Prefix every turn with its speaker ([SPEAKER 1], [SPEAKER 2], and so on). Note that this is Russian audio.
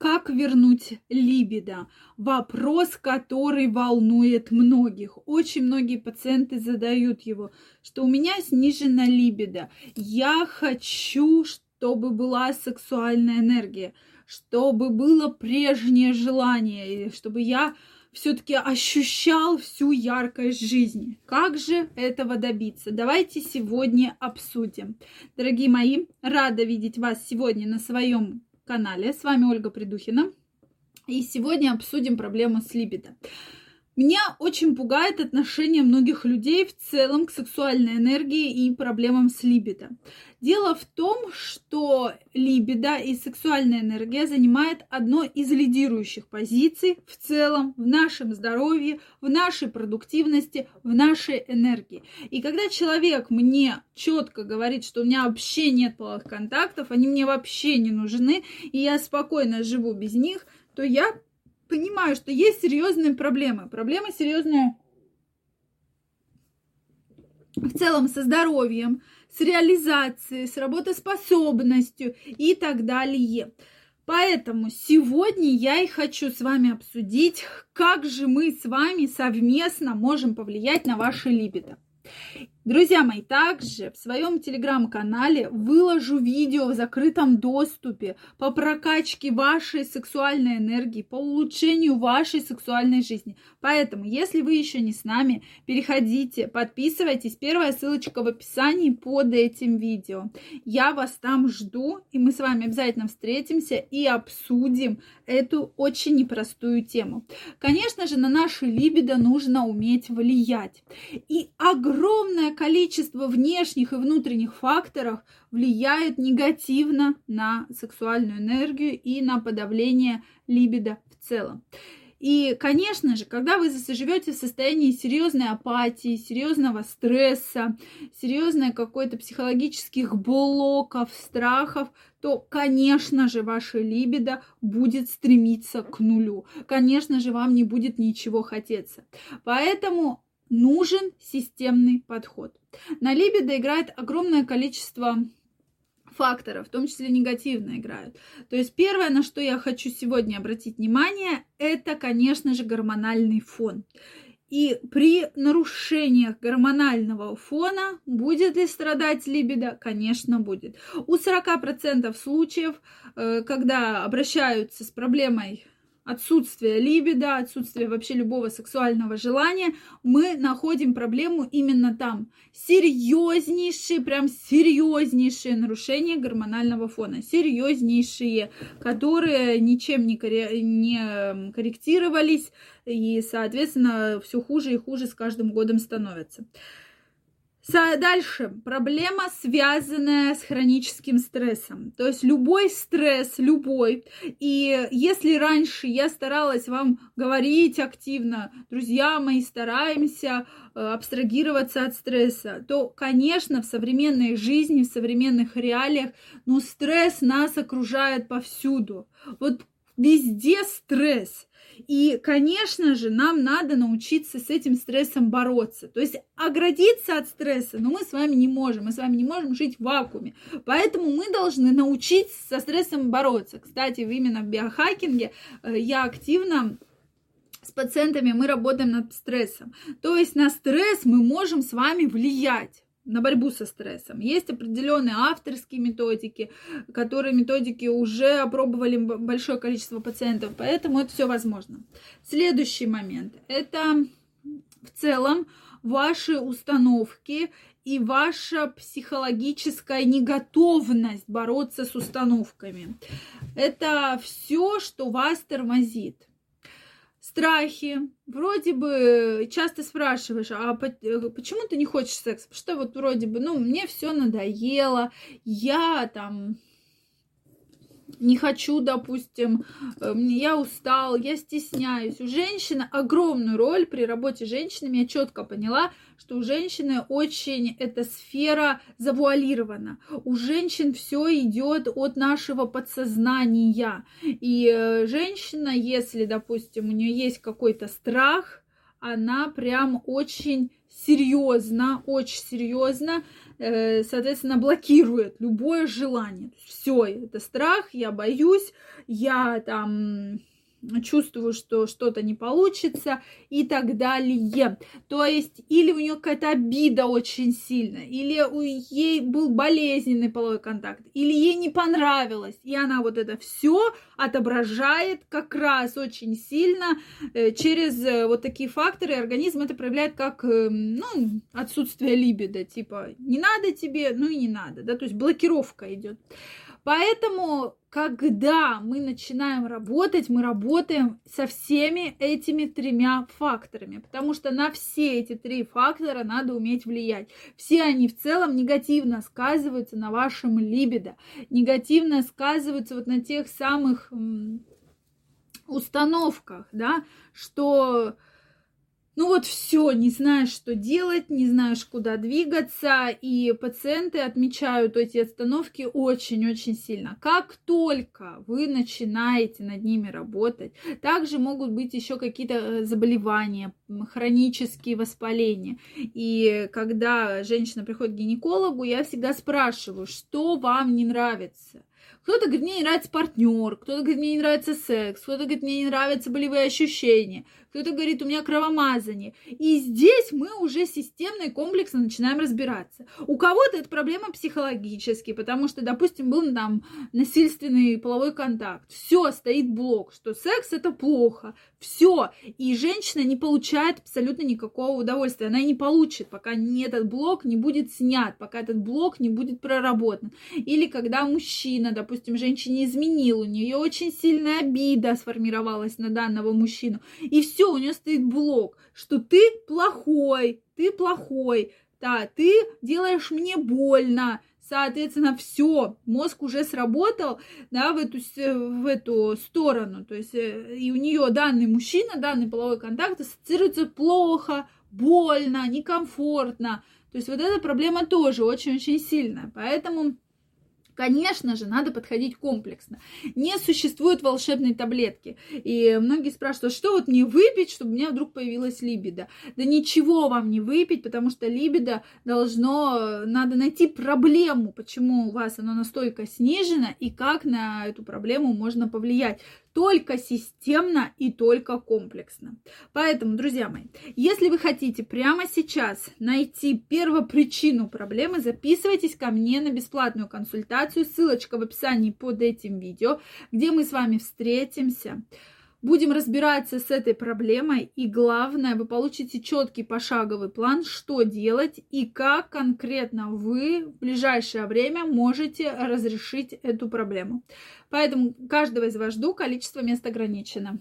[SPEAKER 1] Как вернуть либидо? Вопрос, который волнует многих. Очень многие пациенты задают его, что у меня снижена либидо. Я хочу, чтобы была сексуальная энергия, чтобы было прежнее желание, чтобы я все-таки ощущал всю яркость жизни. Как же этого добиться? Давайте сегодня обсудим. Дорогие мои, рада видеть вас сегодня на своем канале. С вами Ольга Придухина. И сегодня обсудим проблему с либидо. Меня очень пугает отношение многих людей в целом к сексуальной энергии и проблемам с либидо. Дело в том, что либидо и сексуальная энергия занимает одно из лидирующих позиций в целом в нашем здоровье, в нашей продуктивности, в нашей энергии. И когда человек мне четко говорит, что у меня вообще нет половых контактов, они мне вообще не нужны, и я спокойно живу без них, то я понимаю, что есть серьезные проблемы. Проблемы серьезные в целом со здоровьем, с реализацией, с работоспособностью и так далее. Поэтому сегодня я и хочу с вами обсудить, как же мы с вами совместно можем повлиять на ваше либидо. Друзья мои, также в своем телеграм-канале выложу видео в закрытом доступе по прокачке вашей сексуальной энергии, по улучшению вашей сексуальной жизни. Поэтому, если вы еще не с нами, переходите, подписывайтесь. Первая ссылочка в описании под этим видео. Я вас там жду, и мы с вами обязательно встретимся и обсудим эту очень непростую тему. Конечно же, на нашу либидо нужно уметь влиять. И огромное количество внешних и внутренних факторов влияет негативно на сексуальную энергию и на подавление либидо в целом. И, конечно же, когда вы заживете в состоянии серьезной апатии, серьезного стресса, серьезной какой-то психологических блоков, страхов, то, конечно же, ваша либидо будет стремиться к нулю. Конечно же, вам не будет ничего хотеться. Поэтому нужен системный подход. На либидо играет огромное количество факторов, в том числе негативно играют. То есть первое, на что я хочу сегодня обратить внимание, это, конечно же, гормональный фон. И при нарушениях гормонального фона будет ли страдать либидо? Конечно, будет. У 40% случаев, э, когда обращаются с проблемой отсутствие либидо, отсутствие вообще любого сексуального желания, мы находим проблему именно там. Серьезнейшие, прям серьезнейшие нарушения гормонального фона. Серьезнейшие, которые ничем не, корре- не корректировались и, соответственно, все хуже и хуже с каждым годом становятся. Дальше. Проблема, связанная с хроническим стрессом. То есть любой стресс, любой. И если раньше я старалась вам говорить активно, друзья мои, стараемся э, абстрагироваться от стресса, то, конечно, в современной жизни, в современных реалиях, ну, стресс нас окружает повсюду. Вот везде стресс. И, конечно же, нам надо научиться с этим стрессом бороться. То есть оградиться от стресса, но мы с вами не можем. Мы с вами не можем жить в вакууме. Поэтому мы должны научиться со стрессом бороться. Кстати, именно в биохакинге э, я активно с пациентами мы работаем над стрессом. То есть на стресс мы можем с вами влиять на борьбу со стрессом. Есть определенные авторские методики, которые методики уже опробовали большое количество пациентов, поэтому это все возможно. Следующий момент – это в целом ваши установки и ваша психологическая неготовность бороться с установками. Это все, что вас тормозит страхи. Вроде бы часто спрашиваешь, а э, почему ты не хочешь секс? Что вот вроде бы, ну, мне все надоело, я там не хочу, допустим, э, я устал, я стесняюсь. У женщины огромную роль при работе с женщинами. Я четко поняла, что у женщины очень эта сфера завуалирована. У женщин все идет от нашего подсознания. И э, женщина, если, допустим, у нее есть какой-то страх, она прям очень серьезно, очень серьезно, э, соответственно, блокирует любое желание. Все, это страх, я боюсь, я там чувствую, что что-то не получится и так далее. То есть, или у нее какая-то обида очень сильная, или у ей был болезненный половой контакт, или ей не понравилось, и она вот это все отображает как раз очень сильно э, через э, вот такие факторы. Организм это проявляет как, э, ну, отсутствие либидо, типа, не надо тебе, ну и не надо, да, то есть блокировка идет. Поэтому, когда мы начинаем работать, мы работаем со всеми этими тремя факторами, потому что на все эти три фактора надо уметь влиять. Все они в целом негативно сказываются на вашем либидо, негативно сказываются вот на тех самых установках, да, что ну вот все, не знаешь, что делать, не знаешь, куда двигаться, и пациенты отмечают эти остановки очень-очень сильно. Как только вы начинаете над ними работать, также могут быть еще какие-то э, заболевания, хронические воспаления. И когда женщина приходит к гинекологу, я всегда спрашиваю, что вам не нравится. Кто-то говорит, мне не нравится партнер, кто-то говорит, мне не нравится секс, кто-то говорит, мне не нравятся болевые ощущения, кто-то говорит, у меня кровомазание. И здесь мы уже системно и комплексно начинаем разбираться. У кого-то это проблема психологические, потому что, допустим, был там насильственный половой контакт. Все, стоит блок, что секс это плохо. Все. И женщина не получает абсолютно никакого удовольствия. Она не получит, пока не этот блок не будет снят, пока этот блок не будет проработан. Или когда мужчина, допустим, женщине изменил, у нее очень сильная обида сформировалась на данного мужчину. И все все, у нее стоит блок, что ты плохой, ты плохой, да, ты делаешь мне больно, соответственно, все, мозг уже сработал, да, в эту, в эту сторону, то есть э, и у нее данный мужчина, данный половой контакт ассоциируется плохо, больно, некомфортно, то есть вот эта проблема тоже очень-очень сильная, поэтому Конечно же, надо подходить комплексно. Не существует волшебной таблетки. И многие спрашивают, «А что вот мне выпить, чтобы у меня вдруг появилась либидо? Да ничего вам не выпить, потому что либидо должно, надо найти проблему, почему у вас оно настолько снижено и как на эту проблему можно повлиять только системно и только комплексно. Поэтому, друзья мои, если вы хотите прямо сейчас найти первопричину проблемы, записывайтесь ко мне на бесплатную консультацию. Ссылочка в описании под этим видео, где мы с вами встретимся. Будем разбираться с этой проблемой, и главное, вы получите четкий пошаговый план, что делать и как конкретно вы в ближайшее время можете разрешить эту проблему. Поэтому каждого из вас жду, количество мест ограничено.